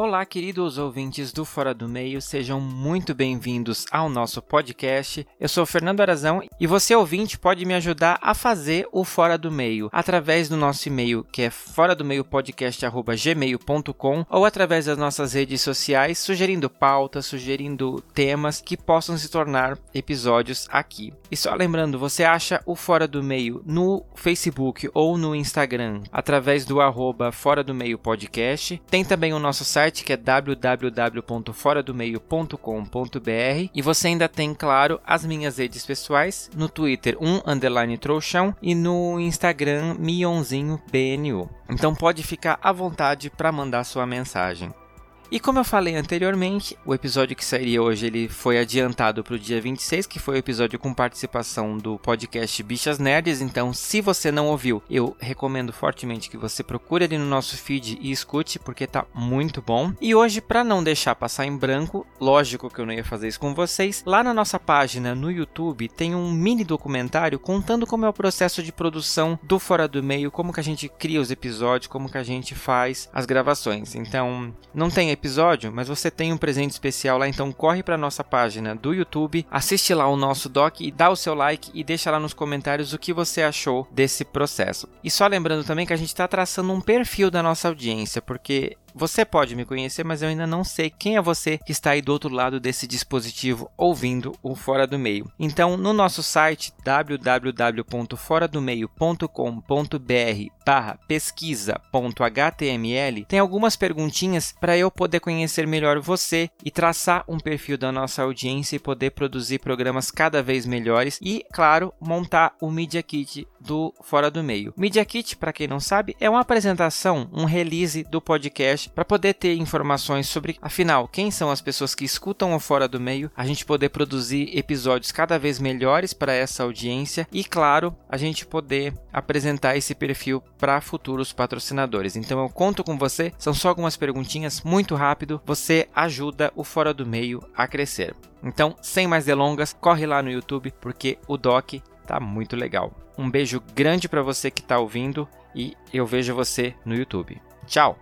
Olá, queridos ouvintes do Fora do Meio, sejam muito bem-vindos ao nosso podcast. Eu sou Fernando Arazão e você, ouvinte, pode me ajudar a fazer o Fora do Meio através do nosso e-mail que é fora do meio podcast@gmail.com ou através das nossas redes sociais, sugerindo pautas, sugerindo temas que possam se tornar episódios aqui. E só lembrando, você acha o Fora do Meio no Facebook ou no Instagram através do arroba Fora do Meio Podcast. Tem também o nosso site site que é www.foradomeio.com.br e você ainda tem, claro, as minhas redes pessoais, no Twitter um underline trouxão e no Instagram mionzinho.bnu. Então pode ficar à vontade para mandar sua mensagem. E como eu falei anteriormente, o episódio que sairia hoje ele foi adiantado para o dia 26, que foi o episódio com participação do podcast Bichas Nerds. Então, se você não ouviu, eu recomendo fortemente que você procure ali no nosso feed e escute, porque tá muito bom. E hoje, para não deixar passar em branco, lógico que eu não ia fazer isso com vocês, lá na nossa página no YouTube tem um mini documentário contando como é o processo de produção do Fora do Meio, como que a gente cria os episódios, como que a gente faz as gravações. Então, não tem episódio, mas você tem um presente especial lá, então corre para nossa página do YouTube, assiste lá o nosso doc e dá o seu like e deixa lá nos comentários o que você achou desse processo. E só lembrando também que a gente está traçando um perfil da nossa audiência, porque você pode me conhecer, mas eu ainda não sei quem é você que está aí do outro lado desse dispositivo ouvindo o Fora do Meio. Então, no nosso site www.foradomeio.com.br barra pesquisa.html tem algumas perguntinhas para eu poder conhecer melhor você e traçar um perfil da nossa audiência e poder produzir programas cada vez melhores e, claro, montar o Media Kit do Fora do Meio. Media Kit, para quem não sabe, é uma apresentação, um release do podcast para poder ter informações sobre, afinal, quem são as pessoas que escutam o Fora do Meio, a gente poder produzir episódios cada vez melhores para essa audiência e, claro, a gente poder apresentar esse perfil para futuros patrocinadores. Então eu conto com você, são só algumas perguntinhas muito rápido, você ajuda o Fora do Meio a crescer. Então, sem mais delongas, corre lá no YouTube porque o doc tá muito legal. Um beijo grande para você que está ouvindo e eu vejo você no YouTube. Tchau!